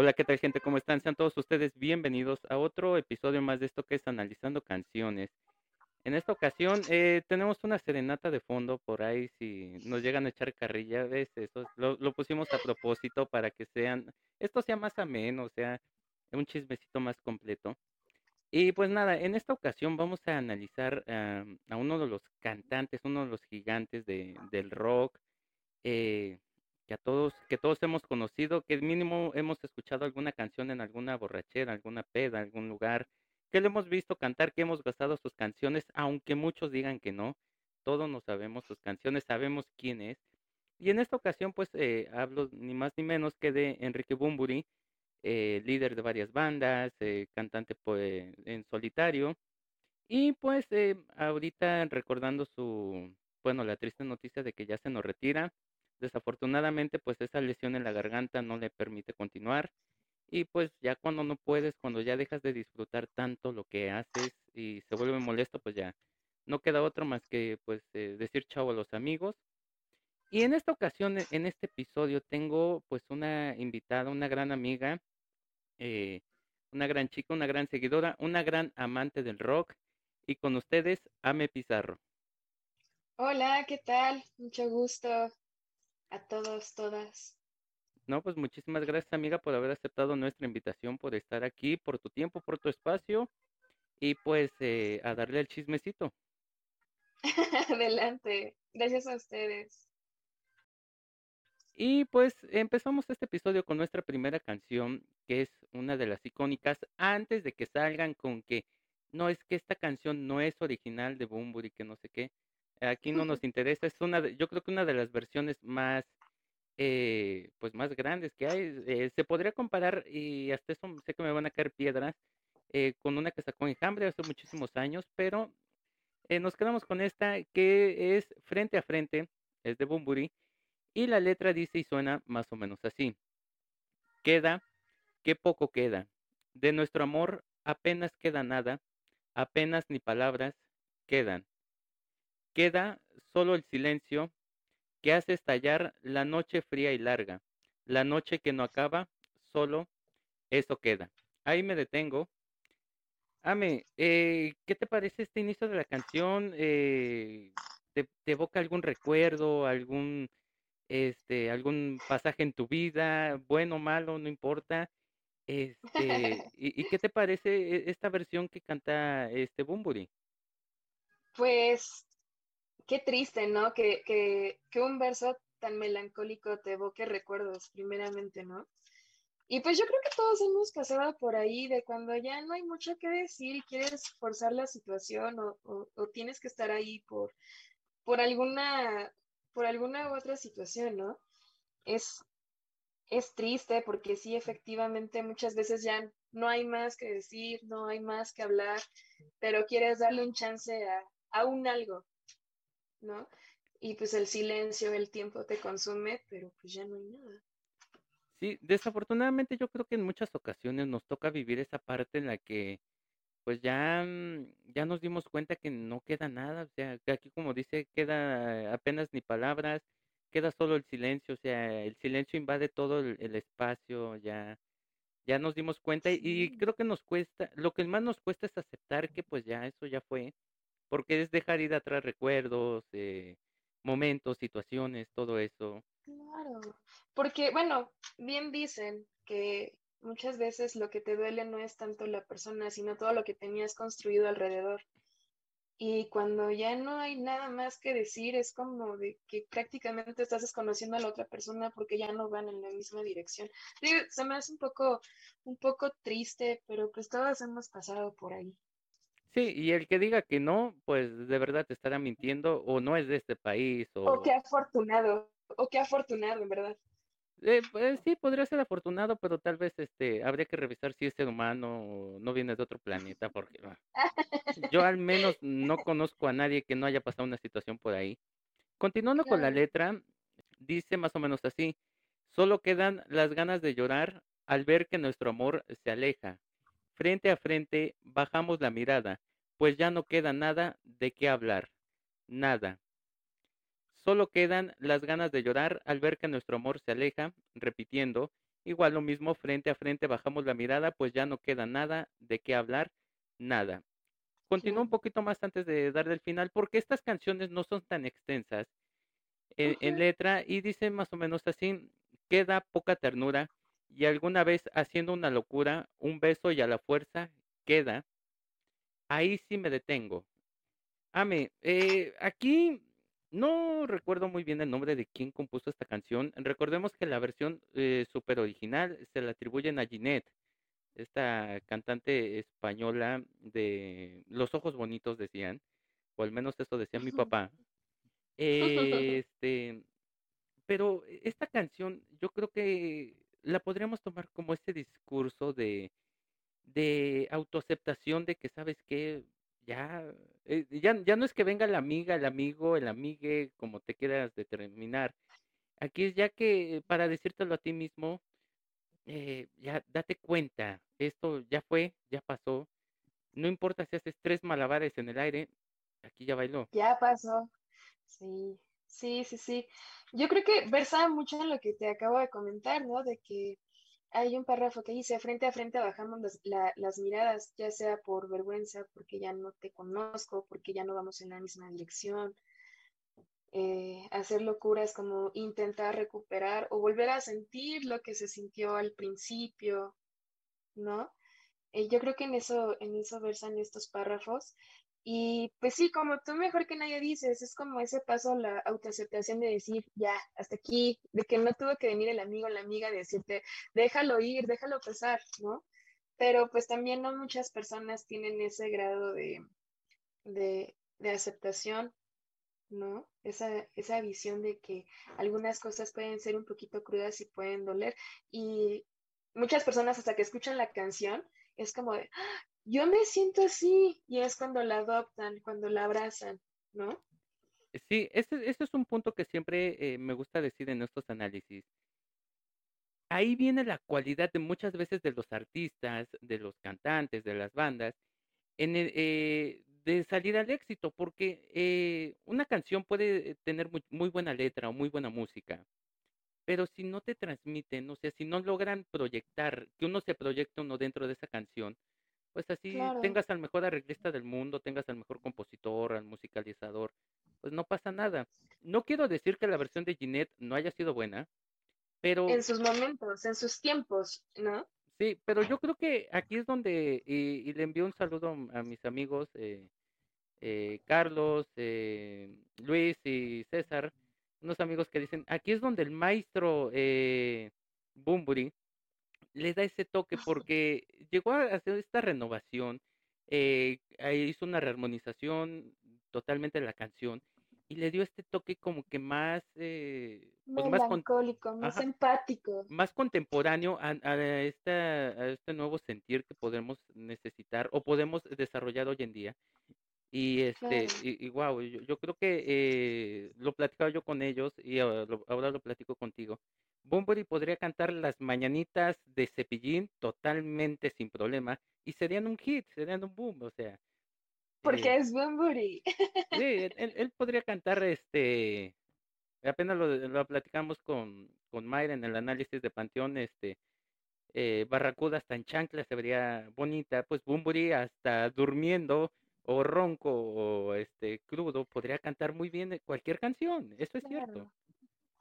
Hola, ¿qué tal gente? ¿Cómo están? Sean todos ustedes bienvenidos a otro episodio más de esto que es Analizando Canciones. En esta ocasión eh, tenemos una serenata de fondo por ahí, si nos llegan a echar carrilla, ¿ves? Eso lo, pusimos a propósito para que sean, esto sea más ameno, o sea, un chismecito más completo. Y pues nada, en esta ocasión vamos a analizar a uno de los cantantes, uno de los gigantes de, del rock, eh, que todos, que todos hemos conocido, que mínimo hemos escuchado alguna canción en alguna borrachera, alguna peda, algún lugar, que lo hemos visto cantar, que hemos gastado sus canciones, aunque muchos digan que no, todos no sabemos sus canciones, sabemos quién es. Y en esta ocasión, pues, eh, hablo ni más ni menos que de Enrique Bumburi, eh, líder de varias bandas, eh, cantante pues, en solitario. Y pues ahorita recordando su, bueno, la triste noticia de que ya se nos retira. Desafortunadamente, pues esa lesión en la garganta no le permite continuar. Y pues ya cuando no puedes, cuando ya dejas de disfrutar tanto lo que haces y se vuelve molesto, pues ya no queda otro más que pues decir chao a los amigos. Y en esta ocasión, en este episodio, tengo pues una invitada, una gran amiga, eh, una gran chica, una gran seguidora, una gran amante del rock. Y con ustedes, Ame Pizarro. Hola, ¿qué tal? Mucho gusto a todos, todas. No, pues muchísimas gracias, amiga, por haber aceptado nuestra invitación, por estar aquí, por tu tiempo, por tu espacio y pues eh, a darle el chismecito. Adelante, gracias a ustedes. Y pues empezamos este episodio con nuestra primera canción, que es una de las icónicas, antes de que salgan con que no es que esta canción no es original de y que no sé qué. Aquí no nos interesa, es una, de, yo creo que una de las versiones más, eh, pues más grandes que hay. Eh, se podría comparar, y hasta eso sé que me van a caer piedras, eh, con una que sacó Enjambre hace muchísimos años, pero nos quedamos con esta que es Frente a Frente, es de Bumburi y la letra dice y suena más o menos así. Queda, qué poco queda. De nuestro amor apenas queda nada, apenas ni palabras quedan. Queda solo el silencio que hace estallar la noche fría y larga, la noche que no acaba, solo eso queda. Ahí me detengo. Ame, eh, ¿qué te parece este inicio de la canción? Eh, ¿te, ¿Te evoca algún recuerdo, algún este, algún pasaje en tu vida, bueno o malo, no importa. Este, ¿y, qué te parece e, esta versión que canta este Bumburi? Pues qué triste, ¿no? Que, que, que un verso tan melancólico te evoque recuerdos, primeramente, ¿no? Y pues yo creo que todos hemos pasado por ahí de cuando ya no hay mucho que decir y quieres forzar la situación o, o tienes que estar ahí por, por alguna por alguna u otra situación, ¿no? Es, es triste porque sí, efectivamente, muchas veces ya no hay más que decir, no hay más que hablar, pero quieres darle un chance a, a un algo, ¿no? Y pues el silencio, el tiempo te consume, pero pues ya no hay nada. Sí, desafortunadamente yo creo que en muchas ocasiones nos toca vivir esa parte en la que pues ya, mm, ya nos dimos cuenta que no queda nada, o sea, que aquí como dice, queda apenas ni palabras, queda solo el silencio, o sea, el silencio invade todo el, espacio, ya, ya nos dimos cuenta y creo que nos cuesta, lo que más nos cuesta es aceptar que pues ya eso ya fue, porque es dejar ir atrás recuerdos, eh, momentos, situaciones, todo eso. Claro, porque bueno, bien dicen que muchas veces lo que te duele no es tanto la persona, sino todo lo que tenías construido alrededor. Y cuando ya no hay nada más que decir, es como de que prácticamente estás desconociendo a la otra persona porque ya no van en la misma dirección. se me hace un poco, un poco triste, pero pues todos hemos pasado por ahí. Sí, y el que diga que no, pues de verdad te estará mintiendo o no es de este país. O, o qué afortunado, o qué afortunado, en verdad. Eh, pues sí, podría ser afortunado, pero tal vez este habría que revisar si este humano no viene de otro planeta, porque ah, yo al menos no conozco a nadie que no haya pasado una situación por ahí. Continuando con la letra, dice más o menos así, solo quedan las ganas de llorar al ver que nuestro amor se aleja. Frente a frente bajamos la mirada, pues ya no queda nada de qué hablar, nada. Solo quedan las ganas de llorar al ver que nuestro amor se aleja, repitiendo, igual lo mismo, frente a frente, bajamos la mirada, pues ya no queda nada de qué hablar, nada. Continúo un poquito más antes de dar el final, porque estas canciones no son tan extensas en, en letra y dice más o menos así, queda poca ternura y alguna vez haciendo una locura, un beso y a la fuerza queda. Ahí sí me detengo. Ame, eh, aquí no recuerdo muy bien el nombre de quién compuso esta canción. Recordemos que la versión eh, super original se la atribuyen a Ginette, esta cantante española de Los Ojos Bonitos, decían, o al menos eso decía mi papá. Este, pero esta canción yo creo que la podríamos tomar como ese discurso de, de autoaceptación de que, ¿sabes qué? Ya, eh, ya, ya no es que venga la amiga, el amigo, el amigue, como te quieras determinar. Aquí es ya que para decírtelo a ti mismo, eh, ya date cuenta, esto ya fue, ya pasó. No importa si haces tres malabares en el aire, aquí ya bailó. Ya pasó. Sí, sí, sí, sí. Yo creo que versa mucho en lo que te acabo de comentar, ¿no? De que hay un párrafo que dice, frente a frente bajamos las, miradas, ya sea por vergüenza, porque ya no te conozco, porque ya no vamos en la misma dirección. Eh, hacer locuras como intentar recuperar o volver a sentir lo que se sintió al principio, ¿no? Eh, yo creo que en eso, en eso versan estos párrafos y pues sí, como tú mejor que nadie dices, es como ese paso a la autoaceptación de decir, ya, hasta aquí, de que no tuvo que venir el amigo o la amiga a decirte, déjalo ir, déjalo pasar, ¿no? Pero pues también no muchas personas tienen ese grado de, de, de aceptación, ¿no? Esa, esa visión de que algunas cosas pueden ser un poquito crudas y pueden doler. Y muchas personas hasta que escuchan la canción es como de, yo me siento así y es cuando la adoptan, cuando la abrazan, ¿no? Sí, ese, es un punto que siempre eh, me gusta decir en estos análisis. Ahí viene la cualidad de muchas veces de los artistas, de los cantantes, de las bandas, en eh, de salir al éxito, porque eh, una canción puede tener muy, muy, buena letra o muy buena música, pero si no te transmiten, o sea, si no logran proyectar, que uno se proyecte uno dentro de esa canción, pues así tengas al mejor arreglista del mundo, tengas al mejor compositor, al musicalizador, pues no pasa nada. No quiero decir que la versión de Ginette no haya sido buena, pero... En sus momentos, en sus tiempos, ¿no? Sí, pero yo creo que aquí es donde, y, le envío un saludo a mis amigos eh, eh, Carlos, eh, Luis y César, unos amigos que dicen, aquí es donde el maestro eh, Bumburi le da ese toque porque llegó a hacer esta renovación, eh, hizo una rearmonización totalmente de la canción y le dio este toque como que más eh, pues más, más empático. más contemporáneo a, a, este nuevo sentir que podemos necesitar o podemos desarrollar hoy en día. Y este y, wow yo, creo que eh, lo platicaba yo con ellos y ahora lo, ahora lo platico contigo Bunbury podría cantar las mañanitas de Cepillín totalmente sin problema y serían un hit, serían un boom, o sea. Porque eh es Bunbury. sí, él, podría cantar este, apenas lo, lo platicamos con, con Mayra en el análisis de Panteón, este, eh, Barracuda hasta en chancla se vería bonita, pues Bunbury hasta durmiendo o ronco o este crudo podría cantar muy bien cualquier canción, eso es cierto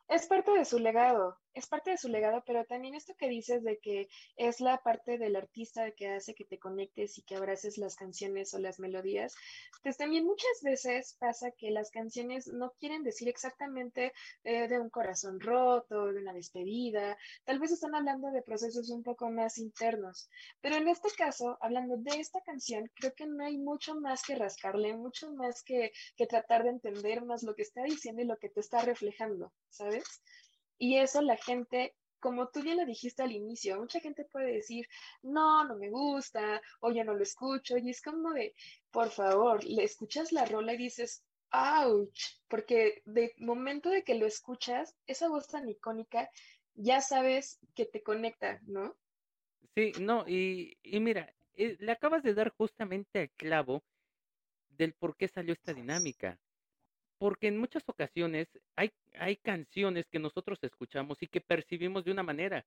es parte de su legado, es parte de su legado, pero también esto que dices de que es la parte del artista que hace que te conectes y que abraces las canciones o las melodías, pues también muchas veces pasa que las canciones no quieren decir exactamente eh, de un corazón roto, de una despedida, tal vez están hablando de procesos un poco más internos, pero en este caso, hablando de esta canción, creo que no hay mucho más que rascarle, mucho más que, que tratar de entender más lo que está diciendo y lo que te está reflejando, ¿sabes? Y eso la gente, como tú ya lo dijiste al inicio, mucha gente puede decir, no, no me gusta, o ya no lo escucho, y es como de, por favor, le escuchas la rola y dices, ouch, porque de momento de que lo escuchas, esa voz tan icónica, ya sabes que te conecta, ¿no? Sí, no, y, y mira, eh, le acabas de dar justamente al clavo del por qué salió esta dinámica porque en muchas ocasiones hay, hay canciones que nosotros escuchamos y que percibimos de una manera.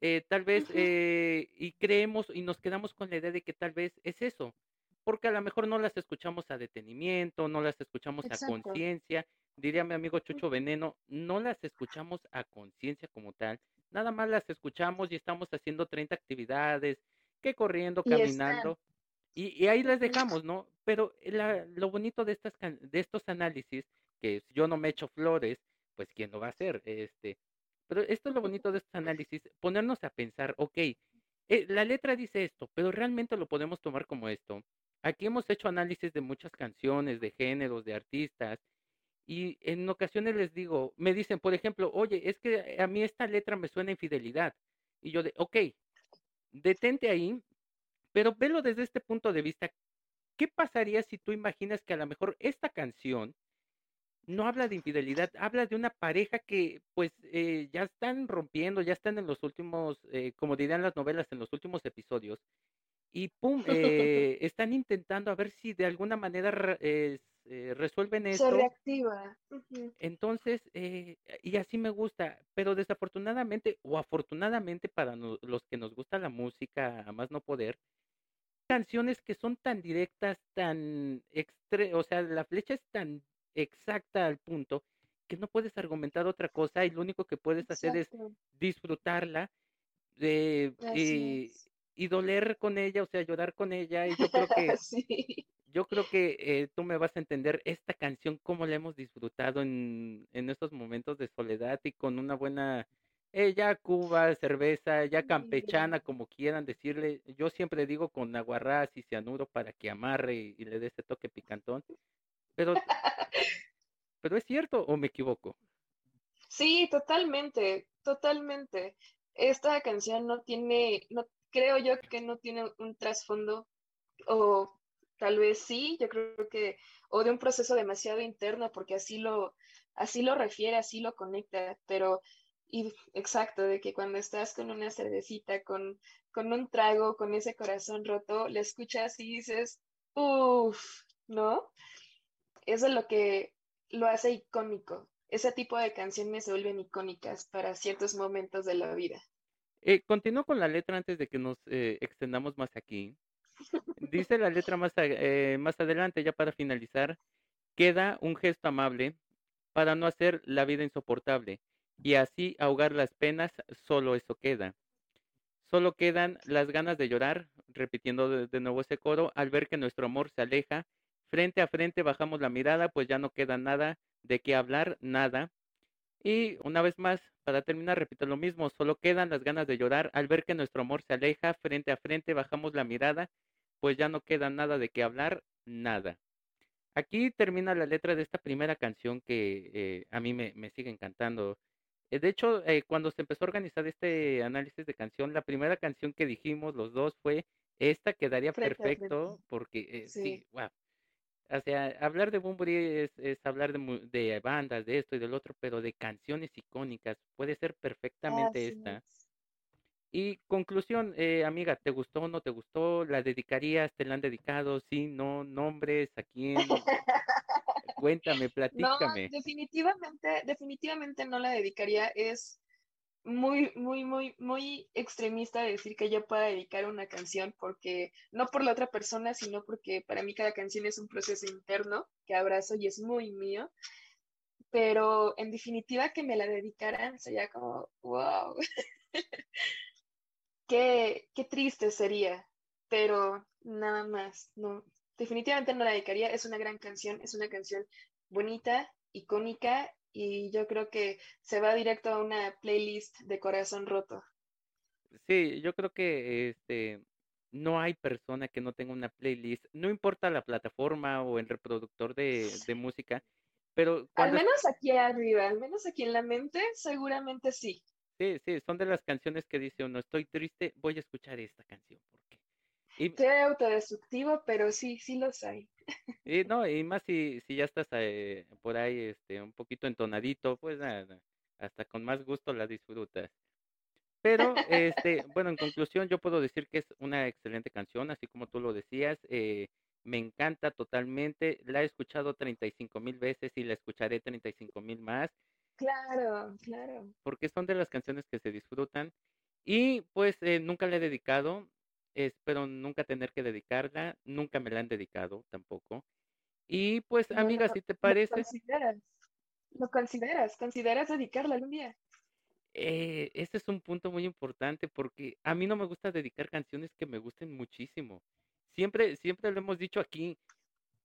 eh, tal vez, eh, y creemos y nos quedamos con la idea de que tal vez es eso, porque a lo mejor no las escuchamos a detenimiento, no las escuchamos a conciencia, diría mi amigo Chucho Veneno, no las escuchamos a conciencia como tal, nada más las escuchamos y estamos haciendo 30 actividades, que corriendo, caminando, y, ahí las dejamos, ¿no? Pero lo bonito de, estas, de estos análisis, que yo no me echo flores, pues ¿quién lo va a hacer? Este, pero esto es lo bonito de estos análisis, ponernos a pensar, ok, eh, la letra dice esto, pero realmente lo podemos tomar como esto. Aquí hemos hecho análisis de muchas canciones, de géneros, de artistas, y en ocasiones les digo, me dicen, por ejemplo, oye, es que a mí esta letra me suena infidelidad. Y yo de, ok, detente ahí, pero velo desde este punto de vista. ¿Qué pasaría si tú imaginas que a lo mejor esta canción no habla de infidelidad, habla de una pareja que pues eh, ya están rompiendo, ya están en los últimos, eh, como dirían las novelas, en los últimos episodios, y pum, eh, están intentando a ver si de alguna manera resuelven esto. Se reactiva. Entonces, y así me gusta, pero desafortunadamente o afortunadamente para los que nos gusta la música a más no poder, canciones que son tan directas, tan extre o sea, la flecha es tan exacta al punto que no puedes argumentar otra cosa y lo único que puedes hacer es disfrutarla de, y, y, doler con ella, o sea, llorar con ella. Y yo creo que, yo creo que eh, tú me vas a entender esta canción, cómo la hemos disfrutado en, en estos momentos de soledad y con una buena eh, ya Cuba, cerveza, ya campechana, como quieran decirle. Yo siempre digo con aguarrás y cianuro para que amarre y, le dé ese toque picantón. Pero, pero es cierto o me equivoco. Sí, totalmente, totalmente. Esta canción no tiene, no creo yo que no tiene un trasfondo o tal vez sí, yo creo que o de un proceso demasiado interno porque así lo así lo refiere, así lo conecta, pero y exacto, de que cuando estás con una cervecita, con, con un trago, con ese corazón roto, le escuchas y dices, uff, ¿no? Eso es lo que lo hace icónico. Ese tipo de canciones se vuelven icónicas para ciertos momentos de la vida. Eh, continúo con la letra antes de que nos eh, extendamos más aquí. Dice la letra más, eh, más adelante, ya para finalizar, queda un gesto amable para no hacer la vida insoportable y así ahogar las penas, solo eso queda. Solo quedan las ganas de llorar, repitiendo de, nuevo ese coro, al ver que nuestro amor se aleja. Frente a frente bajamos la mirada, pues ya no queda nada de qué hablar, nada. Y una vez más, para terminar, repito lo mismo, solo quedan las ganas de llorar al ver que nuestro amor se aleja, frente a frente bajamos la mirada, pues ya no queda nada de qué hablar, nada. Aquí termina la letra de esta primera canción que eh, a mí me, me sigue encantando. Eh, de hecho, eh, cuando se empezó a organizar este análisis de canción, la primera canción que dijimos los dos fue esta quedaría perfecto porque eh, sí. wow. O sea, hablar de Bunbury es, es hablar de, de, bandas, de esto y del otro, pero de canciones icónicas puede ser perfectamente esta. Y conclusión, amiga, ¿te gustó o no te gustó? ¿La dedicarías? ¿Te la han dedicado? ¿Sí? ¿No? ¿Nombres? ¿A quién? Cuéntame, platícame. No, definitivamente, definitivamente no la dedicaría. Es muy, muy, muy, muy extremista decir que yo pueda dedicar una canción porque, no por la otra persona, sino porque para mí cada canción es un proceso interno que abrazo y es muy mío. Pero en definitiva que me la dedicaran sería como, wow. qué, qué triste sería, pero nada más, no, definitivamente no la dedicaría, es una gran canción, es una canción bonita, icónica y yo creo que se va directo a una playlist de corazón roto. Sí, yo creo que este no hay persona que no tenga una playlist, no importa la plataforma o el reproductor de, música, pero... Al menos aquí arriba, al menos aquí en la mente, seguramente sí. Sí, sí, son de las canciones que dice uno, estoy triste, voy a escuchar esta canción. Y, autodestructivo, pero sí, sí los hay. Y no, y más si, si ya estás eh, por ahí este, un poquito entonadito, pues hasta con más gusto la disfrutas. Pero, este, bueno, en conclusión, yo puedo decir que es una excelente canción, así como tú lo decías. Eh, me encanta totalmente. La he escuchado 35 mil veces y la escucharé 35 mil más. Claro, claro. Porque son de las canciones que se disfrutan Y pues eh, nunca la he dedicado, espero nunca tener que dedicarla, nunca me la han dedicado tampoco. Y pues, No, amiga, si te lo parece, consideras, lo consideras, consideras dedicarle algún día. eh, este es un punto muy importante porque a mí no me gusta dedicar canciones que me gusten muchísimo. Siempre, siempre lo hemos dicho aquí,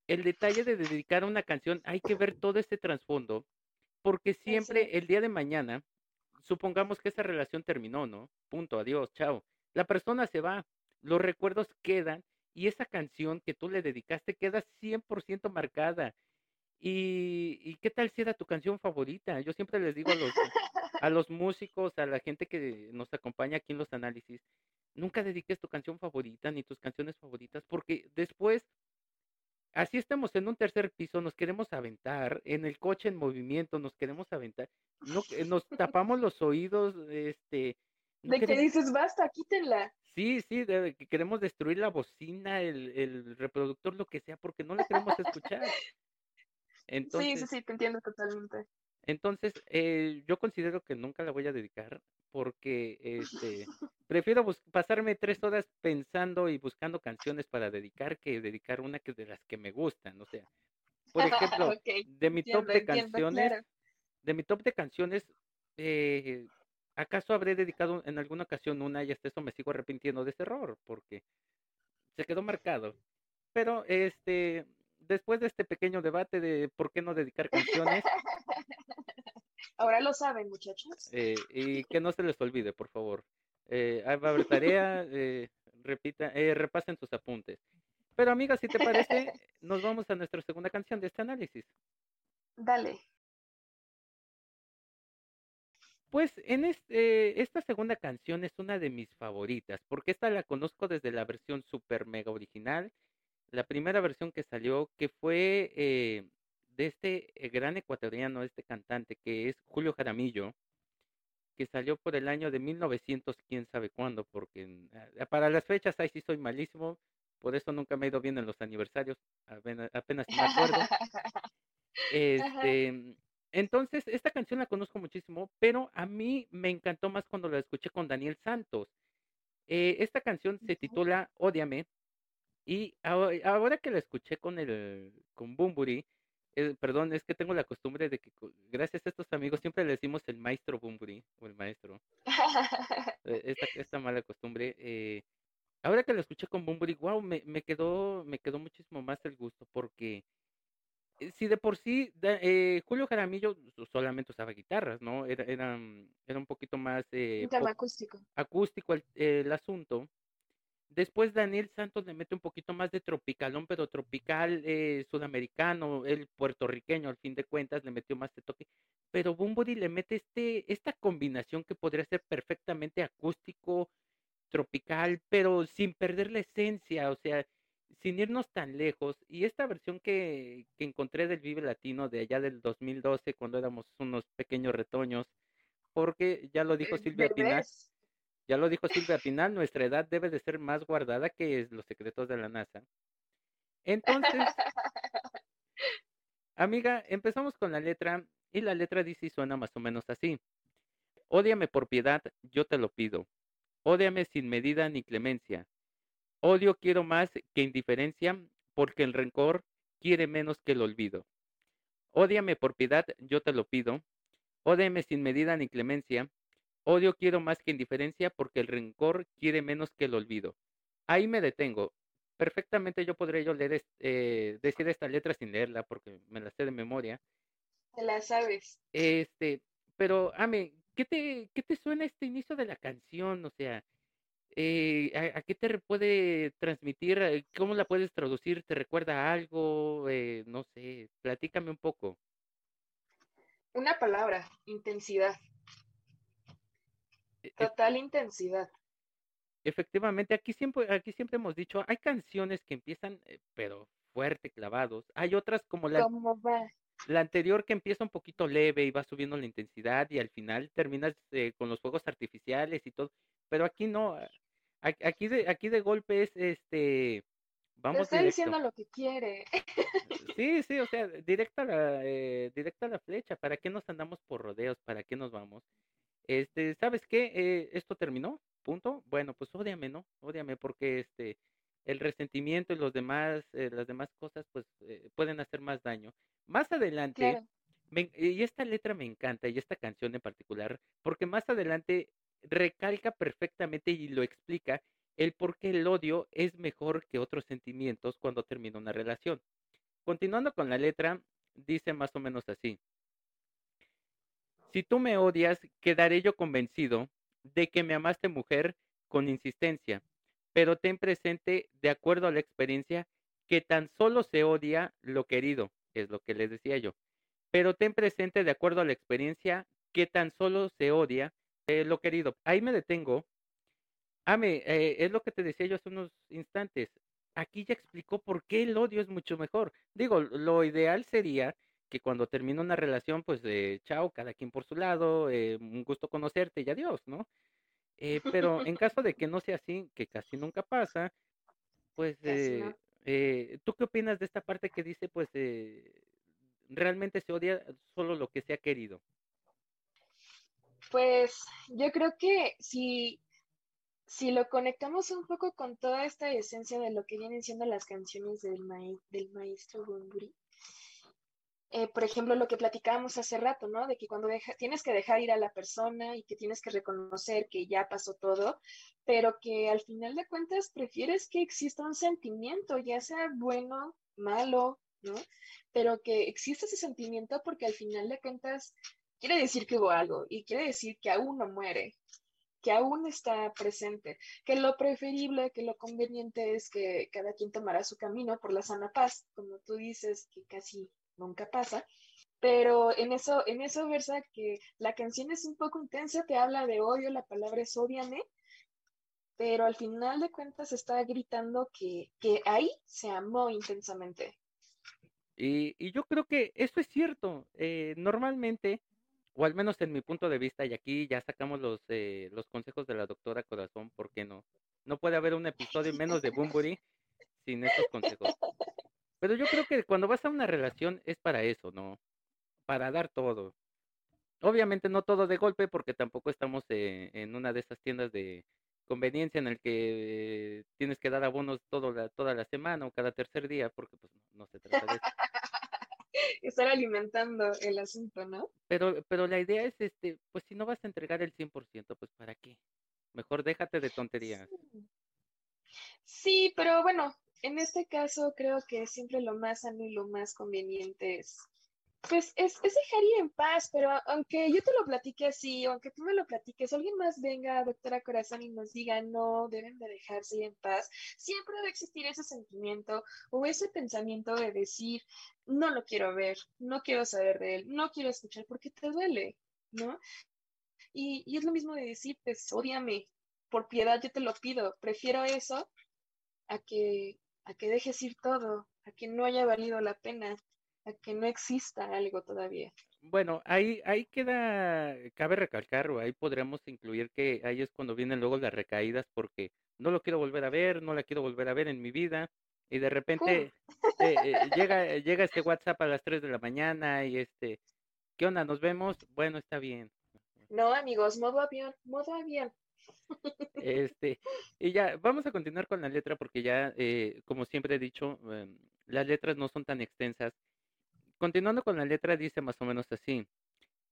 el detalle de dedicar una canción, hay que ver todo este trasfondo, porque siempre el día de mañana, supongamos que esa relación terminó, ¿no? Punto, adiós, chao. La persona se va, los recuerdos quedan y esa canción que tú le dedicaste queda 100% marcada. ¿Y, y qué tal si era tu canción favorita? Yo siempre les digo a los, a los músicos, a la gente que nos acompaña aquí en los análisis, nunca dediques tu canción favorita ni tus canciones favoritas, porque después Así estamos en un tercer piso, nos queremos aventar, en el coche en movimiento nos queremos aventar, que- nos tapamos los oídos, este, De que dices, basta, quítenla. sí, sí, de que queremos destruir la bocina, el, el reproductor, lo que sea, porque no la queremos escuchar. Sí, sí, sí, te entiendo totalmente. entonces, eh, yo considero que nunca la voy a dedicar, porque, este, prefiero pasarme tres horas pensando y buscando canciones para dedicar que dedicar una que de las que me gustan, o sea. Por ejemplo, Ok, de mi top entiendo, de canciones, de mi top de canciones, eh, ¿acaso habré dedicado en alguna ocasión una y hasta eso me sigo arrepintiendo de ese error? Porque se quedó marcado. Pero este, después de este pequeño debate de por qué no dedicar canciones, Ahora lo saben, muchachos. eh, y que no se les olvide, por favor. Eh, va a haber tarea, eh, repita, eh, repasen sus apuntes. Pero amiga, si te parece, nos vamos a nuestra segunda canción de este análisis. Dale. Pues en este, esta segunda canción es una de mis favoritas, porque esta la conozco desde la versión super mega original, la primera versión que salió, que fue eh, de este eh, gran ecuatoriano, este cantante, que es Julio Jaramillo, que salió por el año de 1900, quién sabe cuándo, porque ah, para las fechas ahí sí soy malísimo, por eso nunca me he ido bien en los aniversarios, apenas, me acuerdo. Este, entonces, esta canción la conozco muchísimo, pero a mí me encantó más cuando la escuché con Daniel Santos. Eh, esta canción se titula Ódiame y aho- ahora que la escuché con el con Bunbury, eh, perdón, es que tengo la costumbre de que gracias a estos amigos siempre le decimos el maestro Bunbury o el maestro, eh, esta, esta mala costumbre. eh, ahora que la escuché con Bunbury, wow, me, me quedó me quedó muchísimo más el gusto porque eh, si de por sí eh, Julio Jaramillo so- solamente usaba guitarras, ¿no? Era, era, mm, era un poquito más eh, acústico. acústico el, el asunto. Después Daniel Santos le mete un poquito más de tropicalón, pero tropical eh, sudamericano, el puertorriqueño, al fin de cuentas, le metió más de toque. Pero Bunbury le mete este, esta combinación que podría ser perfectamente acústico, tropical, pero sin perder la esencia, o sea, sin irnos tan lejos. Y esta versión que, que encontré del Vive Latino de allá del 2012, cuando éramos unos pequeños retoños, porque ya lo dijo Silvia Pinal, ya lo dijo Silvia Pinal, nuestra edad debe de ser más guardada que los secretos de la NASA. Entonces, amiga, empezamos con la letra y la letra dice y suena más o menos así. Ódiame por piedad, yo te lo pido. Ódiame sin medida ni clemencia. Odio quiero más que indiferencia, porque el rencor quiere menos que el olvido. Ódiame por piedad, yo te lo pido. Ódiame sin medida ni clemencia. Odio quiero más que indiferencia, porque el rencor quiere menos que el olvido. Ahí me detengo. Perfectamente yo podría yo leer, eh, decir esta letra sin leerla, porque me la sé de memoria. Te la sabes. Este, pero, Ame, ¿qué te, qué te suena este inicio de la canción? O sea, eh, ¿a, a qué te puede transmitir? Eh, ¿Cómo la puedes traducir? ¿Te recuerda a algo? Eh, no sé, platícame un poco. Una palabra, intensidad. E- e- Total intensidad. efectivamente, aquí siempre, aquí siempre hemos dicho, hay canciones que empiezan, eh, pero fuerte, clavados. Hay otras como la, ¿Cómo va? la anterior que empieza un poquito leve y va subiendo la intensidad y al final terminas eh, con los fuegos artificiales y todo. Pero aquí no, aquí de, aquí de golpe es este. Vamos Te está diciendo lo que quiere. Eh, sí, sí, o sea, directa la, eh, directa la flecha. ¿Para qué nos andamos por rodeos? ¿Para qué nos vamos? Este, ¿sabes qué? Eh, esto terminó, punto. Bueno, pues ódiame, ¿no? Ódiame porque este, el resentimiento y los demás, eh, las demás cosas, pues eh, pueden hacer más daño. Más adelante, me, y esta letra me encanta, y esta canción en particular, porque más adelante recalca perfectamente y lo explica el por qué el odio es mejor que otros sentimientos cuando termina una relación. Continuando con la letra, dice más o menos así. Si tú me odias, quedaré yo convencido de que me amaste mujer con insistencia, pero ten presente, de acuerdo a la experiencia, que tan solo se odia lo querido, es lo que les decía yo. Pero ten presente, de acuerdo a la experiencia, que tan solo se odia eh, lo querido. Ahí me detengo. Ame, eh, es lo que te decía yo hace unos instantes. Aquí ya explicó por qué el odio es mucho mejor. Digo, lo ideal sería que cuando termina una relación, pues eh, chao, cada quien por su lado, eh, un gusto conocerte y adiós, ¿no? Eh, pero en caso de que no sea así, que casi nunca pasa, pues, eh, ¿tú qué opinas de esta parte que dice, pues, realmente se odia solo lo que se ha querido? Pues yo creo que si, si lo conectamos un poco con toda esta esencia de lo que vienen siendo las canciones del, del maestro Bumburi, eh, por ejemplo, lo que platicábamos hace rato, ¿no? De que cuando tienes que dejar ir a la persona y que tienes que reconocer que ya pasó todo, pero que al final de cuentas prefieres que exista un sentimiento, ya sea bueno, malo, ¿no? Pero que exista ese sentimiento porque al final de cuentas quiere decir que hubo algo y quiere decir que aún no muere, que aún está presente, que lo preferible, que lo conveniente es que cada quien tomara su camino por la sana paz, como tú dices, que casi nunca pasa. Pero en eso, en eso versa que la canción es un poco intensa, te habla de odio, la palabra es odiame, pero al final de cuentas está gritando que, que ahí se amó intensamente. Y, yo creo que eso es cierto. Eh, normalmente, o al menos en mi punto de vista, y aquí ya sacamos los, eh, los consejos de la doctora Corazón, ¿por qué no? No puede haber un episodio menos de Bumburi sin estos consejos. Pero yo creo que cuando vas a una relación es para eso, ¿no? Para dar todo. Obviamente no todo de golpe porque tampoco estamos eh, en una de esas tiendas de conveniencia en el que tienes que dar abonos todo la, toda la semana o cada tercer día porque pues no se trata de eso. Estar alimentando el asunto, ¿no? Pero, pero la idea es, este, pues si no vas a entregar el 100%, pues ¿para qué? Mejor déjate de tonterías. Sí, pero bueno, en este caso creo que siempre lo más sano y lo más conveniente es, pues, es, dejar ir en paz, pero aunque yo te lo platique así, aunque tú me lo platiques, alguien más venga, doctora Corazón, y nos diga, no, deben de dejarse ir en paz, siempre debe existir ese sentimiento o ese pensamiento de decir, no lo quiero ver, no quiero saber de él, no quiero escuchar porque te duele, ¿no? Y, y es lo mismo de decir, pues, odiame, por piedad yo te lo pido, prefiero eso a que a que dejes ir todo, a que no haya valido la pena, a que no exista algo todavía. Bueno, ahí, ahí queda, cabe recalcar, o ahí podríamos incluir que ahí es cuando vienen luego las recaídas, porque no lo quiero volver a ver, no la quiero volver a ver en mi vida, y de repente eh, eh, llega, llega este WhatsApp a las 3 de la mañana y este, ¿qué onda? ¿Nos vemos? Bueno, está bien. No, amigos, modo avión, modo avión. Este, y ya, vamos a continuar con la letra porque ya, eh, como siempre he dicho, em, las letras no son tan extensas. Continuando con la letra, dice más o menos así.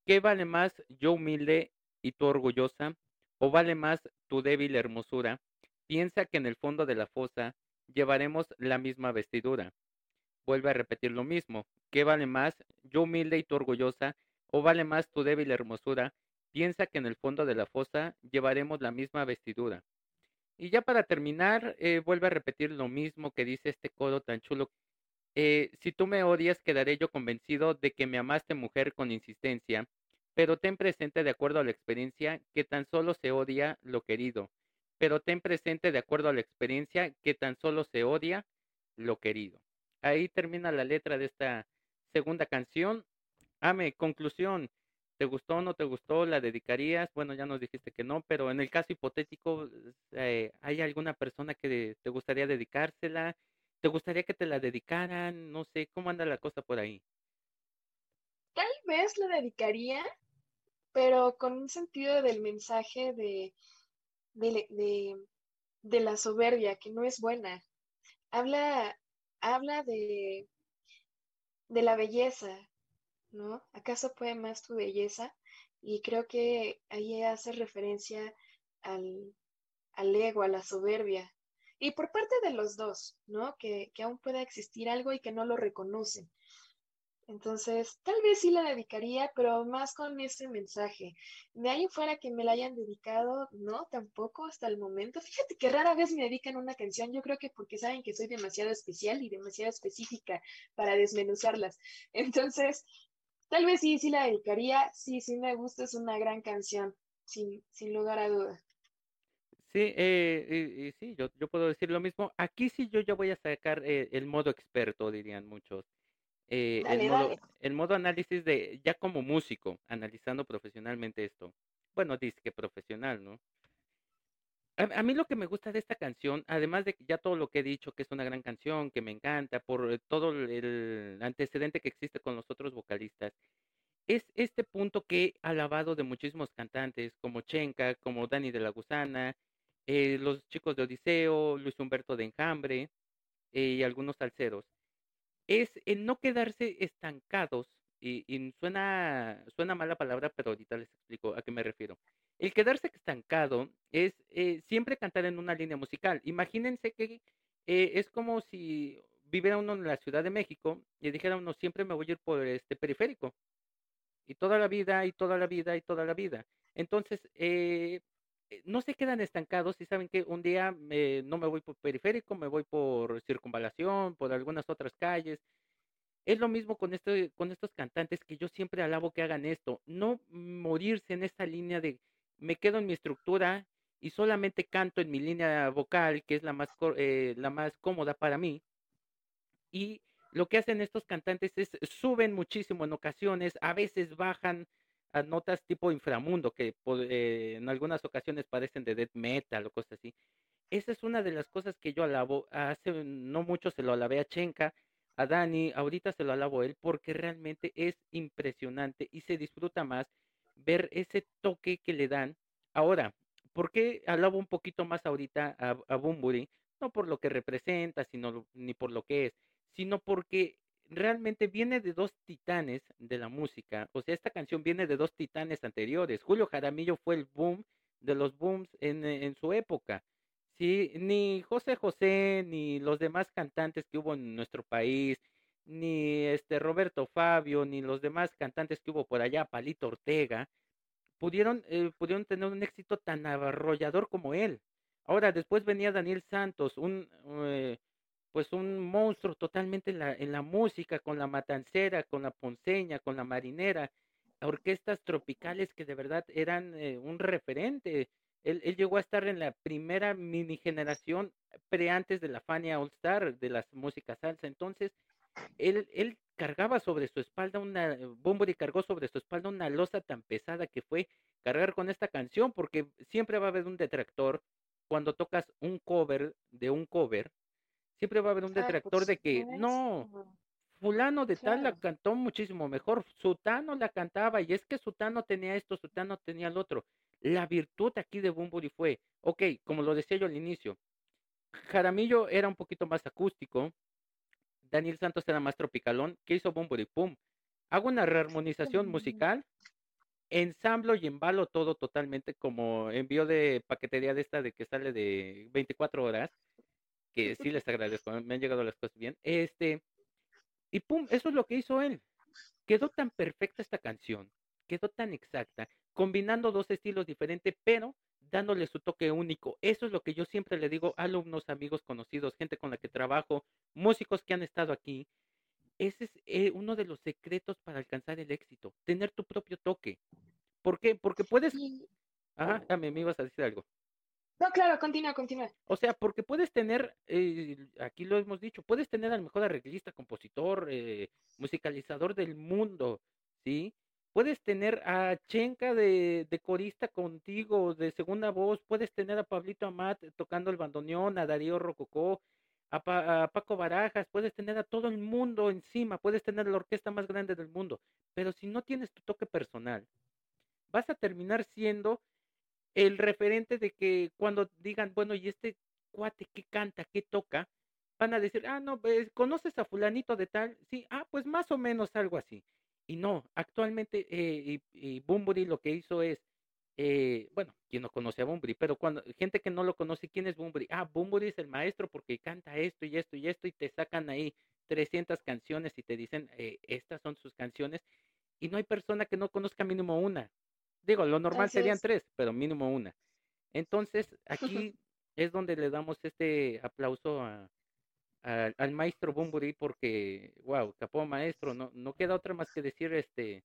¿Qué vale más yo humilde y tú orgullosa? ¿O vale más tu débil hermosura? Piensa que en el fondo de la fosa llevaremos la misma vestidura. Vuelve a repetir lo mismo. ¿Qué vale más yo humilde y tú orgullosa? ¿O vale más tu débil hermosura? Piensa que en el fondo de la fosa llevaremos la misma vestidura. Y ya para terminar, eh, vuelve a repetir lo mismo que dice este codo tan chulo. Eh, si tú me odias, quedaré yo convencido de que me amaste mujer con insistencia, pero ten presente de acuerdo a la experiencia que tan solo se odia lo querido. Pero ten presente de acuerdo a la experiencia que tan solo se odia lo querido. Ahí termina la letra de esta segunda canción. Ame, conclusión. ¿Te gustó o no te gustó? ¿La dedicarías? Bueno, ya nos dijiste que no, pero en el caso hipotético, eh, ¿hay alguna persona que te gustaría dedicársela? ¿Te gustaría que te la dedicaran? No sé, ¿cómo anda la cosa por ahí? Tal vez la dedicaría, pero con un sentido del mensaje de, de, la soberbia, que no es buena. habla, habla de, de la belleza, ¿no? ¿Acaso puede más tu belleza? Y creo que ahí hace referencia al, al ego, a la soberbia. Y por parte de los dos, ¿no? Que, que aún pueda existir algo y que no lo reconocen. Entonces, tal vez sí la dedicaría, pero más con ese mensaje. De ahí fuera que me la hayan dedicado, no, tampoco hasta el momento. Fíjate que rara vez me dedican una canción, yo creo que porque saben que soy demasiado especial y demasiado específica para desmenuzarlas. Entonces, tal vez sí, sí la dedicaría, sí, sí me gusta, es una gran canción, sin, sin lugar a duda. Sí, eh, y, sí, yo, yo puedo decir lo mismo. Aquí sí yo ya voy a sacar eh, el modo experto, dirían muchos. Eh, el, modo, el modo análisis de, ya como músico, analizando profesionalmente esto. Bueno, dice que profesional, ¿no? A, mí lo que me gusta de esta canción, además de ya todo lo que he dicho, que es una gran canción, que me encanta, por eh, todo el antecedente que existe con los otros vocalistas, es este punto que he alabado de muchísimos cantantes, como Chenka, como Dani de la Gusana, eh, los chicos de Odiseo, Luis Humberto de Enjambre y algunos salseros es el no quedarse estancados, y, suena, suena mala palabra, pero ahorita les explico a qué me refiero. El quedarse estancado es eh, siempre cantar en una línea musical. Imagínense que eh, es como si viviera uno en la Ciudad de México y dijera uno, siempre me voy a ir por este periférico. Y toda la vida, y toda la vida, y toda la vida. Entonces, eh, eh, no se quedan estancados y saben que un día eh, no me voy por periférico, me voy por circunvalación, por algunas otras calles. Es lo mismo con, este, estos cantantes que yo siempre alabo que hagan esto, no morirse en esta línea de me quedo en mi estructura y solamente canto en mi línea vocal, que es eh, la más cómoda para mí. Y lo que hacen estos cantantes es suben muchísimo en ocasiones, a veces bajan, a notas tipo inframundo que eh, en algunas ocasiones parecen de death metal o cosas así. Esa es una de las cosas que yo alabo. Hace no mucho se lo alabé a Chenka, a Dani, ahorita se lo alabo a él porque realmente es impresionante y se disfruta más ver ese toque que le dan. Ahora, ¿por qué alabo un poquito más ahorita a, a Bumburi? No por lo que representa, sino ni por lo que es, sino porque realmente viene de dos titanes de la música. O sea, esta canción viene de dos titanes anteriores. Julio Jaramillo fue el boom de los booms en, en su época. Sí, ni José José, ni los demás cantantes que hubo en nuestro país, ni este Roberto Fabio, ni los demás cantantes que hubo por allá, Palito Ortega, pudieron, eh, pudieron tener un éxito tan arrollador como él. Ahora, después venía Daniel Santos, un, eh, pues un monstruo totalmente en la, música, con la matancera, con la ponceña, con la marinera, orquestas tropicales que de verdad eran eh, un referente. Él, llegó a estar en la primera mini generación pre antes de la Fania All Star de las músicas salsa. Entonces, él, él cargaba sobre su espalda una, y cargó sobre su espalda una losa tan pesada que fue cargar con esta canción, porque siempre va a haber un detractor cuando tocas un cover de un cover, siempre va a haber un detractor de que no, fulano de tal la cantó muchísimo mejor, Sutano la cantaba y es que Sutano tenía esto, Sutano tenía el otro. La virtud aquí de Bumburi fue, ok, como lo decía yo al inicio, Jaramillo era un poquito más acústico, Daniel Santos era más tropicalón, ¿qué hizo Bumburi? Pum, hago una rearmonización musical, ensamblo y embalo todo totalmente como envío de paquetería de esta de que sale de 24 horas que sí les agradezco, me han llegado las cosas bien. Este, y pum, eso es lo que hizo él. Quedó tan perfecta esta canción, quedó tan exacta, combinando dos estilos diferentes, pero dándole su toque único. Eso es lo que yo siempre le digo a alumnos, amigos conocidos, gente con la que trabajo, músicos que han estado aquí. Ese es eh, uno de los secretos para alcanzar el éxito, tener tu propio toque. ¿Por qué? Porque puedes... Ajá, me ibas a decir algo. No, claro, continúa, continúa. O sea, porque puedes tener, eh, aquí lo hemos dicho, puedes tener al mejor arreglista, compositor, eh, musicalizador del mundo, ¿sí? Puedes tener a Chenka de, corista contigo, de segunda voz, puedes tener a Pablito Amat tocando el bandoneón, a Darío Rococó, a, a Paco Barajas, puedes tener a todo el mundo encima, puedes tener la orquesta más grande del mundo, pero si no tienes tu toque personal, vas a terminar siendo el referente de que cuando digan, bueno, ¿y este cuate qué canta, qué toca? van a decir, ah, no, pues, ¿conoces a fulanito de tal? Sí, ah, pues más o menos algo así. Y no, actualmente, eh, y, y lo que hizo es, eh, bueno, quien no conoce a Bumburi, pero cuando gente que no lo conoce, ¿quién es Bumburi? Ah, Bumburi es el maestro porque canta esto y esto y esto y te sacan ahí 300 canciones y te dicen, eh, estas son sus canciones y no hay persona que no conozca mínimo una. Digo, lo normal serían tres, pero mínimo una. Entonces, aquí es donde le damos este aplauso a, al maestro Bumburi porque, wow, capó maestro, no, no queda otra más que decir, este,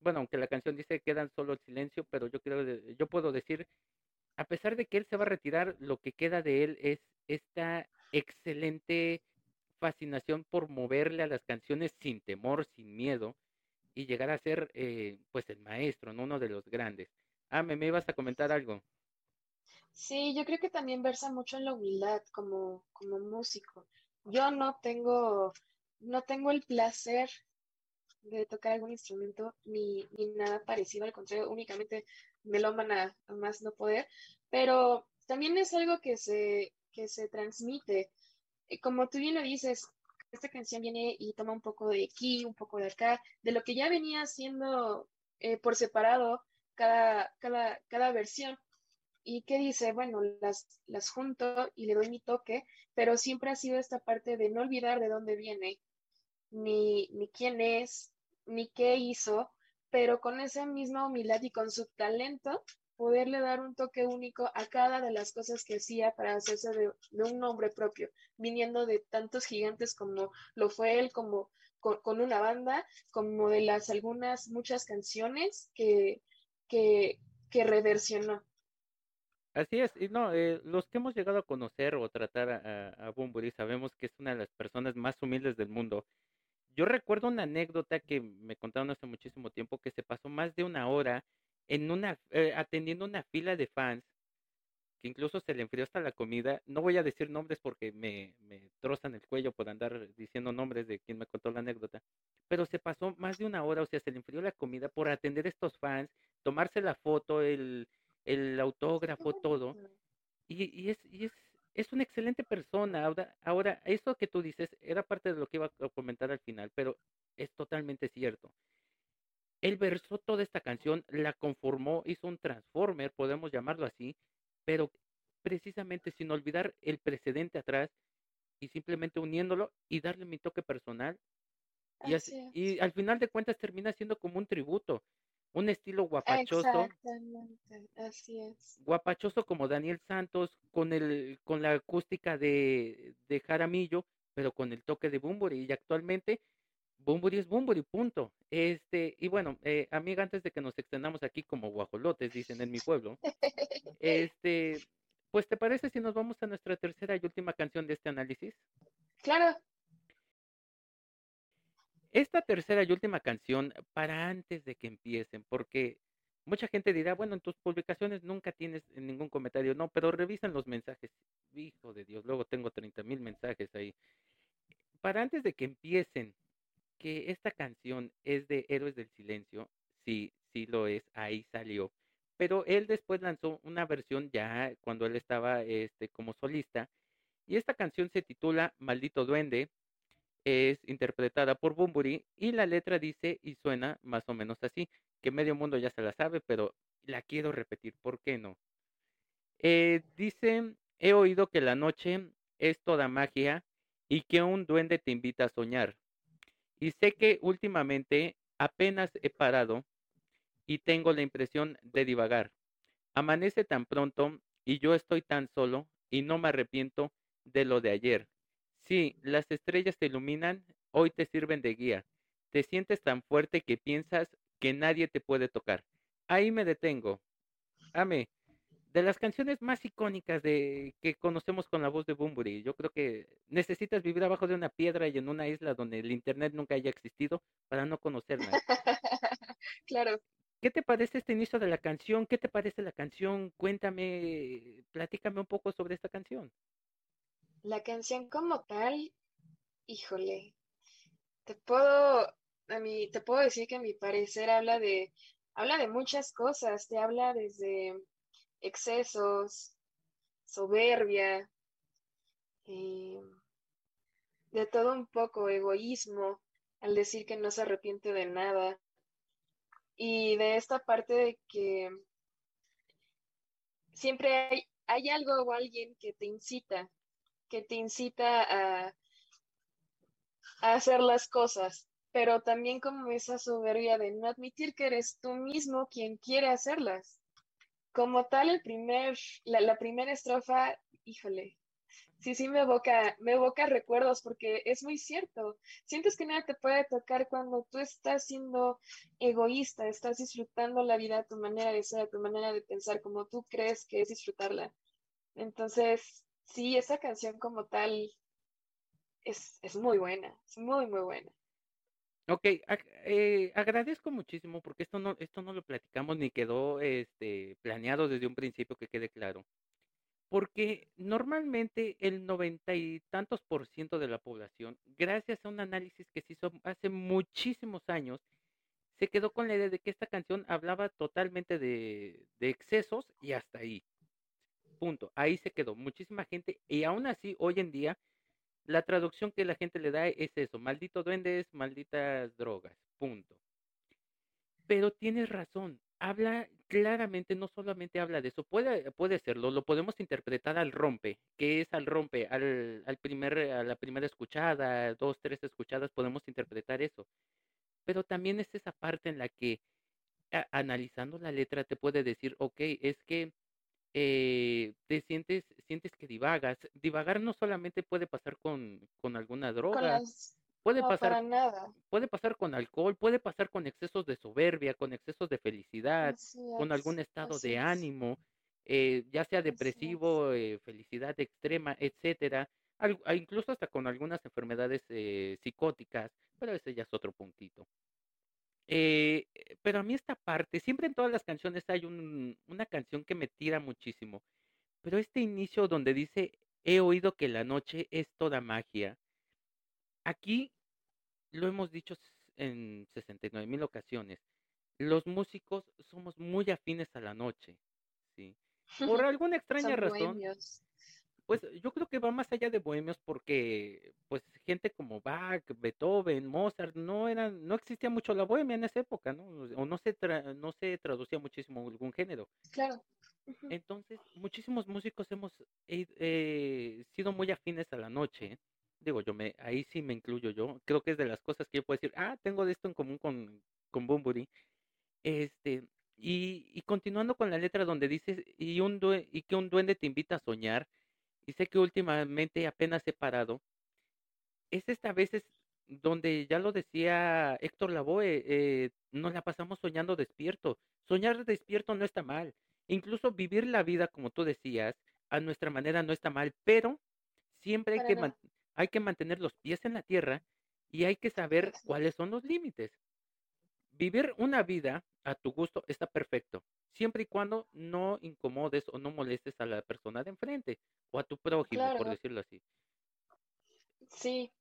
bueno, aunque la canción dice quedan solo el silencio, pero yo creo, yo puedo decir, a pesar de que él se va a retirar, lo que queda de él es esta excelente fascinación por moverle a las canciones sin temor, sin miedo, y llegar a ser, eh, pues, el maestro, ¿no? uno de los grandes. Ah, me, ibas a comentar algo. Sí, yo creo que también versa mucho en la humildad como, como músico. Yo no tengo, no tengo el placer de tocar algún instrumento ni, ni nada parecido, al contrario, únicamente me lo a, más no poder, pero también es algo que se, que se transmite. Como tú bien lo dices, esta canción viene y toma un poco de aquí, un poco de acá, de lo que ya venía haciendo eh, por separado cada, cada, cada versión. Y que dice, bueno, las, las junto y le doy mi toque, pero siempre ha sido esta parte de no olvidar de dónde viene, ni, ni quién es, ni qué hizo, pero con esa misma humildad y con su talento, poderle dar un toque único a cada de las cosas que hacía para hacerse de, un nombre propio, viniendo de tantos gigantes como lo fue él, como con, una banda, como de las algunas, muchas canciones que, que, que reversionó. Así es, y no, eh, los que hemos llegado a conocer o tratar a, a Bumburi sabemos que es una de las personas más humildes del mundo. Yo recuerdo una anécdota que me contaron hace muchísimo tiempo que se pasó más de una hora en una eh, atendiendo una fila de fans que incluso se le enfrió hasta la comida. No voy a decir nombres porque me, me trozan el cuello por andar diciendo nombres de quien me contó la anécdota, pero se pasó más de una hora, o sea, se le enfrió la comida por atender a estos fans, tomarse la foto, el el autógrafo, todo. Y, es, y es, es una excelente persona. Ahora, ahora, eso que tú dices era parte de lo que iba a comentar al final, pero es totalmente cierto. Él versó toda esta canción, la conformó, hizo un transformer, podemos llamarlo así, pero precisamente sin olvidar el precedente atrás y simplemente uniéndolo y darle mi toque personal. Y, así, y al final de cuentas termina siendo como un tributo un estilo guapachoso. Exactamente, así es. Guapachoso como Daniel Santos, con el, con la acústica de, de Jaramillo, pero con el toque de Bumburi. Y actualmente Bumburi es Bumburi, punto. Este, y bueno, eh, amiga, antes de que nos extendamos aquí como guajolotes, dicen en mi pueblo, este, pues ¿te parece si nos vamos a nuestra tercera y última canción de este análisis? Claro. Esta tercera y última canción, para antes de que empiecen, porque mucha gente dirá, bueno, en tus publicaciones nunca tienes ningún comentario, no, pero revisan los mensajes. Hijo de Dios, luego tengo 30 mil mensajes ahí. Para antes de que empiecen, que esta canción es de Héroes del Silencio, sí, sí lo es, ahí salió. Pero él después lanzó una versión ya cuando él estaba este, como solista, y esta canción se titula Maldito Duende, es interpretada por Bumburi y la letra dice y suena más o menos así, que medio mundo ya se la sabe, pero la quiero repetir, ¿por qué no? Eh, dice, he oído que la noche es toda magia y que un duende te invita a soñar. Y sé que últimamente apenas he parado y tengo la impresión de divagar. Amanece tan pronto y yo estoy tan solo y no me arrepiento de lo de ayer. Sí, las estrellas te iluminan, hoy te sirven de guía. Te sientes tan fuerte que piensas que nadie te puede tocar. Ahí me detengo. Ame, de las canciones más icónicas de que conocemos con la voz de Bumburi, yo creo que necesitas vivir abajo de una piedra y en una isla donde el internet nunca haya existido para no conocerla. claro. ¿Qué te parece este inicio de la canción? ¿Qué te parece la canción? Cuéntame, platícame un poco sobre esta canción. La canción como tal, híjole, te puedo, a mí, te puedo decir que a mi parecer habla de, habla de muchas cosas, te habla desde excesos, soberbia, eh, de todo un poco, egoísmo, al decir que no se arrepiente de nada. Y de esta parte de que siempre hay, hay algo o alguien que te incita, que te incita a, a hacer las cosas, pero también como esa soberbia de no admitir que eres tú mismo quien quiere hacerlas. Como tal, el primer, la, primera estrofa, híjole, sí, sí me evoca, me evoca recuerdos porque es muy cierto. Sientes que nada te puede tocar cuando tú estás siendo egoísta, estás disfrutando la vida a tu manera de ser, a tu manera de pensar, como tú crees que es disfrutarla. Entonces, sí, esa canción como tal es, es muy buena, es muy, muy buena. Ok, eh, agradezco muchísimo porque esto no, esto no lo platicamos ni quedó este, planeado desde un principio que quede claro. Porque normalmente el noventa y tantos por ciento de la población, gracias a un análisis que se hizo hace muchísimos años, se quedó con la idea de que esta canción hablaba totalmente de, de excesos y hasta ahí. Punto. Ahí se quedó. Muchísima gente. Y aún así, hoy en día, la traducción que la gente le da es eso. Maldito duendes, malditas drogas. Punto. Pero tienes razón habla claramente, no solamente habla de eso, puede, puede serlo, lo podemos interpretar al rompe, que es al rompe, al, al primer, a la primera escuchada, dos, tres escuchadas, podemos interpretar eso. Pero también es esa parte en la que analizando la letra te puede decir, ok, es que eh, te sientes, sientes que divagas. Divagar no solamente puede pasar con, con alguna droga. Puede pasar, nada. puede pasar con alcohol, puede pasar con excesos de soberbia, con excesos de felicidad, con algún estado de ánimo, eh, ya sea depresivo, eh, felicidad extrema, etcétera, incluso hasta con algunas enfermedades eh, psicóticas, pero ese ya es otro puntito. Pero a mí esta parte, siempre en todas las canciones hay un, una canción que me tira muchísimo, pero este inicio donde dice, he oído que la noche es toda magia, aquí lo hemos dicho en 69 mil ocasiones, los músicos somos muy afines a la noche, ¿sí? Por alguna extraña razón. Pues yo creo que va más allá de bohemios porque pues gente como Bach, Beethoven, Mozart, no eran, no existía mucho la bohemia en esa época, ¿no? O no se no se traducía muchísimo algún género. Claro. Entonces, muchísimos músicos hemos eh, sido muy afines a la noche digo, yo me, ahí sí me incluyo yo, creo que es de las cosas que yo puedo decir, ah, tengo de esto en común con, con Bumburi. Este, y, y continuando con la letra donde dice, y, un y que un duende te invita a soñar, y sé que últimamente apenas he parado, es esta vez donde ya lo decía Héctor Lavoe, eh, nos la pasamos soñando despierto. Soñar despierto no está mal. Incluso vivir la vida, como tú decías, a nuestra manera no está mal, pero siempre hay que, hay que mantener los pies en la tierra y hay que saber cuáles son los límites. Vivir una vida a tu gusto está perfecto, siempre y cuando no incomodes o no molestes a la persona de enfrente o a tu prójimo, por decirlo así. Sí,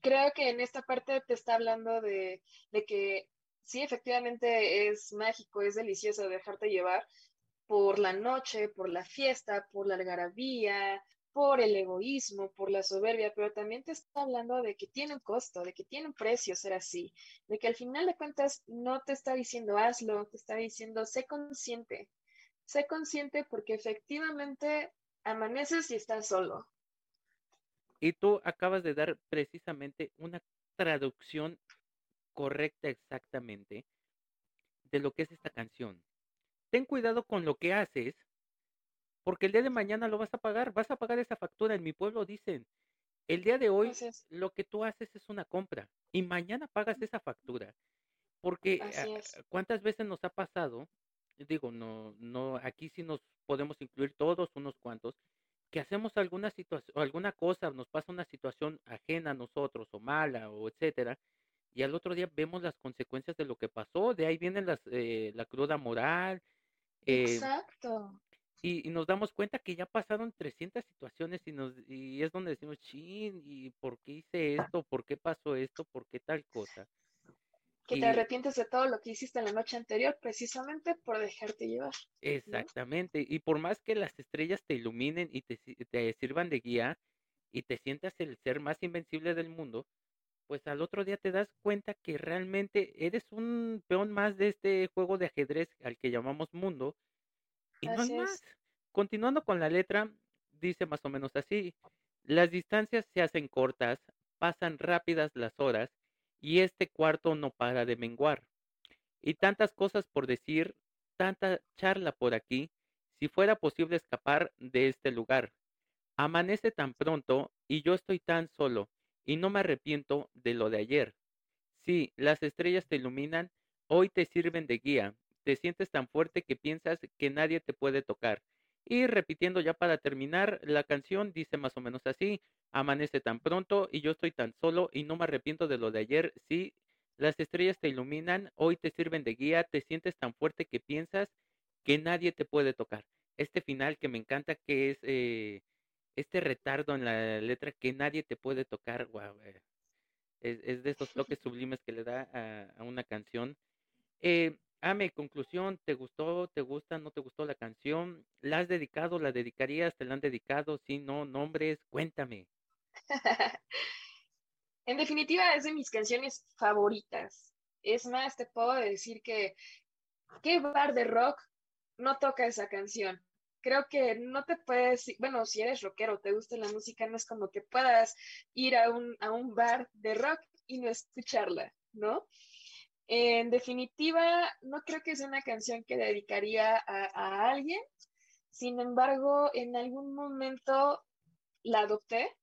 creo que en esta parte te está hablando de, de que sí, efectivamente es mágico, es delicioso dejarte llevar por la noche, por la fiesta, por la algarabía, por el egoísmo, por la soberbia, pero también te está hablando de que tiene un costo, de que tiene un precio ser así, de que al final de cuentas no te está diciendo hazlo, te está diciendo sé consciente, sé consciente porque efectivamente amaneces y estás solo. Y tú acabas de dar precisamente una traducción correcta exactamente de lo que es esta canción. Ten cuidado con lo que haces porque el día de mañana lo vas a pagar, vas a pagar esa factura. En mi pueblo dicen, el día de hoy lo que tú haces es una compra y mañana pagas esa factura. Porque ah, cuántas veces nos ha pasado, digo, no, no, aquí sí nos podemos incluir todos unos cuantos, que hacemos alguna situación, alguna cosa, nos pasa una situación ajena a nosotros o mala o etcétera, y al otro día vemos las consecuencias de lo que pasó, de ahí viene las, eh, la cruda moral. Eh, Exacto y, nos damos cuenta que ya pasaron 300 situaciones y, nos, y es donde decimos, chin, ¿y por qué hice esto? ¿Por qué pasó esto? ¿Por qué tal cosa? Que te arrepientes de todo lo que hiciste en la noche anterior, precisamente por dejarte llevar. Exactamente, y por más que las estrellas te iluminen y te, te sirvan de guía, y te sientas el ser más invencible del mundo, pues al otro día te das cuenta que realmente eres un peón más de este juego de ajedrez al que llamamos mundo y no hay más. Continuando con la letra, dice más o menos así, las distancias se hacen cortas, pasan rápidas las horas y este cuarto no para de menguar. Y tantas cosas por decir, tanta charla por aquí, si fuera posible escapar de este lugar. Amanece tan pronto y yo estoy tan solo y no me arrepiento de lo de ayer. Sí, las estrellas te iluminan, hoy te sirven de guía, te sientes tan fuerte que piensas que nadie te puede tocar. Y repitiendo ya para terminar, la canción dice más o menos así, amanece tan pronto y yo estoy tan solo y no me arrepiento de lo de ayer. Sí, las estrellas te iluminan, hoy te sirven de guía, te sientes tan fuerte que piensas que nadie te puede tocar. Este final que me encanta que es eh, este retardo en la letra que nadie te puede tocar, eh, es, de esos toques sublimes que le da a, una canción. Eh, Ame, conclusión, ¿te gustó, te gusta, no te gustó la canción? ¿La has dedicado, la dedicarías, te la han dedicado? Sí, no, nombres, cuéntame. en definitiva, es de mis canciones favoritas. Es más, te puedo decir que ¿qué bar de rock no toca esa canción? Creo que no te puedes, bueno, si eres rockero, te gusta la música, no es como que puedas ir a un, a un bar de rock y no escucharla, ¿no? En definitiva, no creo que sea una canción que dedicaría a, alguien. Sin embargo, en algún momento la adopté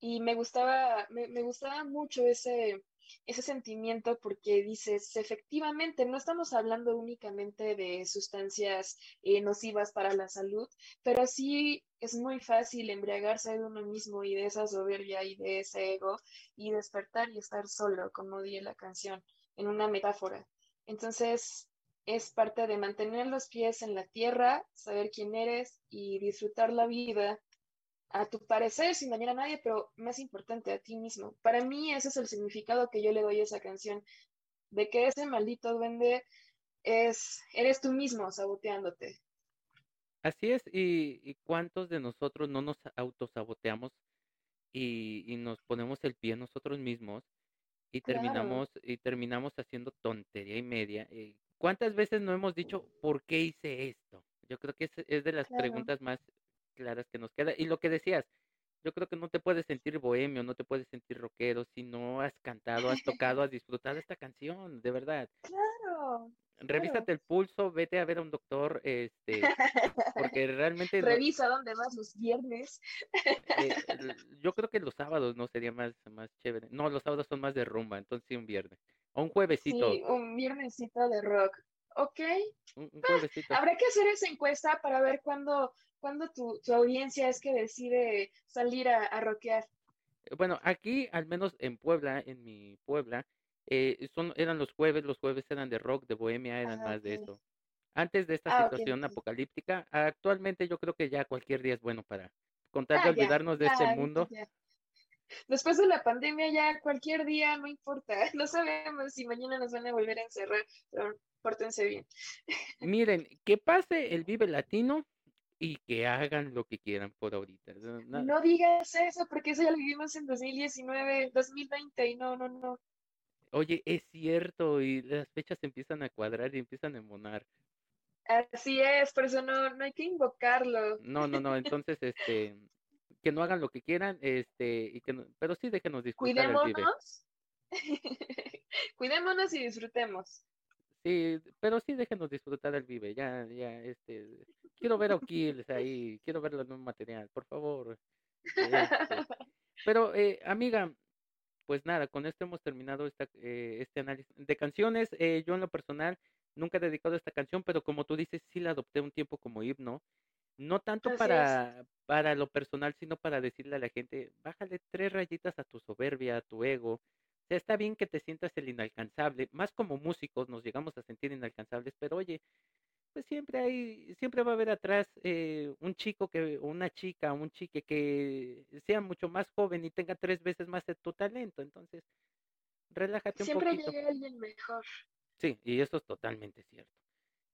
y me gustaba, me, gustaba mucho ese, ese sentimiento porque dices, efectivamente, no estamos hablando únicamente de sustancias eh, nocivas para la salud, pero sí es muy fácil embriagarse de uno mismo y de esa soberbia y de ese ego y despertar y estar solo, como di la canción en una metáfora. Entonces, es parte de mantener los pies en la tierra, saber quién eres y disfrutar la vida a tu parecer sin dañar a nadie, pero más importante a ti mismo. Para mí ese es el significado que yo le doy a esa canción, de que ese maldito duende es, eres tú mismo saboteándote. Así es, y, cuántos de nosotros no nos autosaboteamos y, y nos ponemos el pie nosotros mismos y terminamos y terminamos haciendo tontería y media. Eh, ¿Cuántas veces no hemos dicho por qué hice esto? Yo creo que es, es de las preguntas más claras que nos queda. Y lo que decías, yo creo que no te puedes sentir bohemio, no te puedes sentir rockero si no has cantado, has tocado, has disfrutado esta canción, de verdad. Claro. Revísate el pulso, vete a ver a un doctor, este, porque realmente... Revisa dónde vas los viernes. Eh, yo creo que los sábados no sería más, más chévere. No, los sábados son más de rumba, entonces sí un viernes. O un juevesito. Sí, un viernesito de rock. Ok. Un, juevesito. habrá que hacer esa encuesta para ver cuándo, cuándo tu, tu audiencia es que decide salir a, a rockear. Bueno, aquí, al menos en Puebla, en mi Puebla, eh, son, eran los jueves, los jueves eran de rock, de bohemia, eran ah, más de eso. Antes de esta ah, situación apocalíptica, actualmente yo creo que ya cualquier día es bueno para contar ah, de olvidarnos de este mundo. Después de la pandemia ya cualquier día no importa, no sabemos si mañana nos van a volver a encerrar, pero pórtense bien. Miren, que pase el Vive Latino y que hagan lo que quieran por ahorita. No digas eso, porque eso ya lo vivimos en 2019, 2020 y no, no, no. Oye, es cierto, y las fechas empiezan a cuadrar y empiezan a emonar. Así es, por eso no, no hay que invocarlo. No, no, no, entonces, este, que no hagan lo que quieran, este, y que pero sí déjenos disfrutar Cuidémonos. Cuidémonos y disfrutemos. Sí, pero sí déjenos disfrutar el vive, ya, ya, este, quiero ver a O'Kills ahí, quiero ver el nuevo material, por favor. Este, pero, eh, amiga, pues nada, con esto hemos terminado esta, eh, este análisis de canciones. Eh, yo en lo personal nunca he dedicado a esta canción, pero como tú dices, sí la adopté un tiempo como himno. No tanto para, para lo personal, sino para decirle a la gente, bájale tres rayitas a tu soberbia, a tu ego. O sea, está bien que te sientas el inalcanzable. Más como músicos nos llegamos a sentir inalcanzables, pero oye, pues siempre hay, siempre va a haber atrás eh, un chico que, una chica, un chique que sea mucho más joven y tenga tres veces más de tu talento. Entonces, relájate un poquito. Siempre llega alguien mejor. Sí, y eso es totalmente cierto.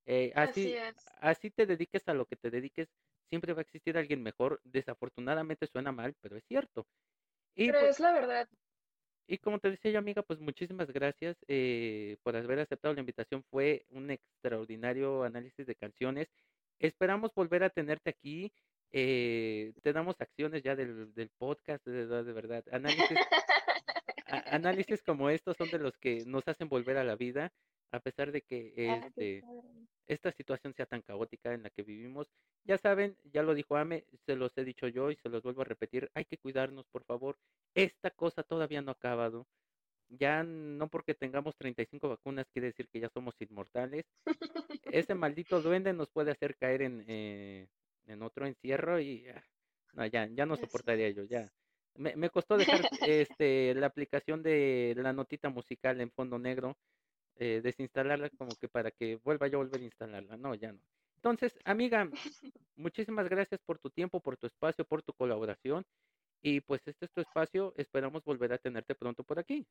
Eh, Así así, es. así te dediques a lo que te dediques, siempre va a existir alguien mejor. Desafortunadamente suena mal, pero es cierto. Y Pero pues, es la verdad. Y como te decía yo, amiga, pues muchísimas gracias eh, por haber aceptado la invitación. Fue un extraordinario análisis de canciones. Esperamos volver a tenerte aquí. eh, te damos acciones ya del, del podcast, de de verdad. Análisis, análisis como estos son de los que nos hacen volver a la vida, a pesar de que Ah, este, esta situación sea tan caótica en la que vivimos. Ya saben, ya lo dijo Ame, se los he dicho yo y se los vuelvo a repetir, hay que cuidarnos, por favor. Esta cosa todavía no ha acabado. Ya no porque tengamos 35 vacunas quiere decir que ya somos inmortales. Ese maldito duende nos puede hacer caer en, eh, en otro encierro y ah, no, ya, ya no soportaría yo, ya. Me, me costó dejar este la aplicación de la notita musical en fondo negro, eh, desinstalarla como que para que vuelva yo a volver a instalarla. No, ya no. Entonces, amiga, muchísimas gracias por tu tiempo, por tu espacio, por tu colaboración. Y pues este es tu espacio. Esperamos volver a tenerte pronto por aquí.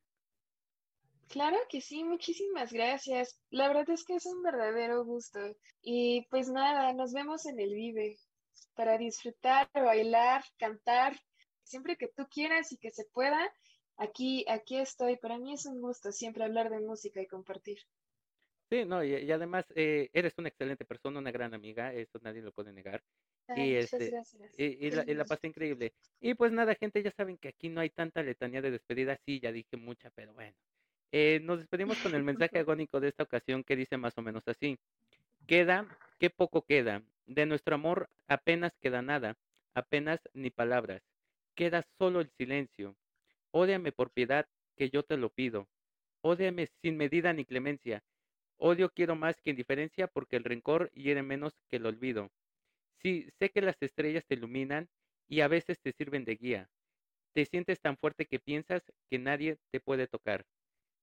Claro que sí, muchísimas gracias. La verdad es que es un verdadero gusto. Y pues nada, nos vemos en el Vive para disfrutar, bailar, cantar, siempre que tú quieras y que se pueda. Aquí, aquí estoy. Para mí es un gusto siempre hablar de música y compartir. Sí, no, y, y además eh, eres una excelente persona, una gran amiga, eso nadie lo puede negar. Ay, Y este, gracias. y, y la, y la pasé increíble. Y pues nada, gente, ya saben que aquí no hay tanta letanía de despedida. Sí, ya dije mucha, pero bueno. Eh, nos despedimos con el mensaje agónico de esta ocasión que dice más o menos así. Queda, qué poco queda. De nuestro amor apenas queda nada, apenas ni palabras. Queda solo el silencio. Ódiame por piedad, que yo te lo pido. Ódiame sin medida ni clemencia. Odio quiero más que indiferencia, porque el rencor hiere menos que el olvido. Sí, sé que las estrellas te iluminan y a veces te sirven de guía. Te sientes tan fuerte que piensas que nadie te puede tocar.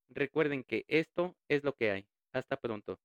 Recuerden que esto es lo que hay. Hasta pronto.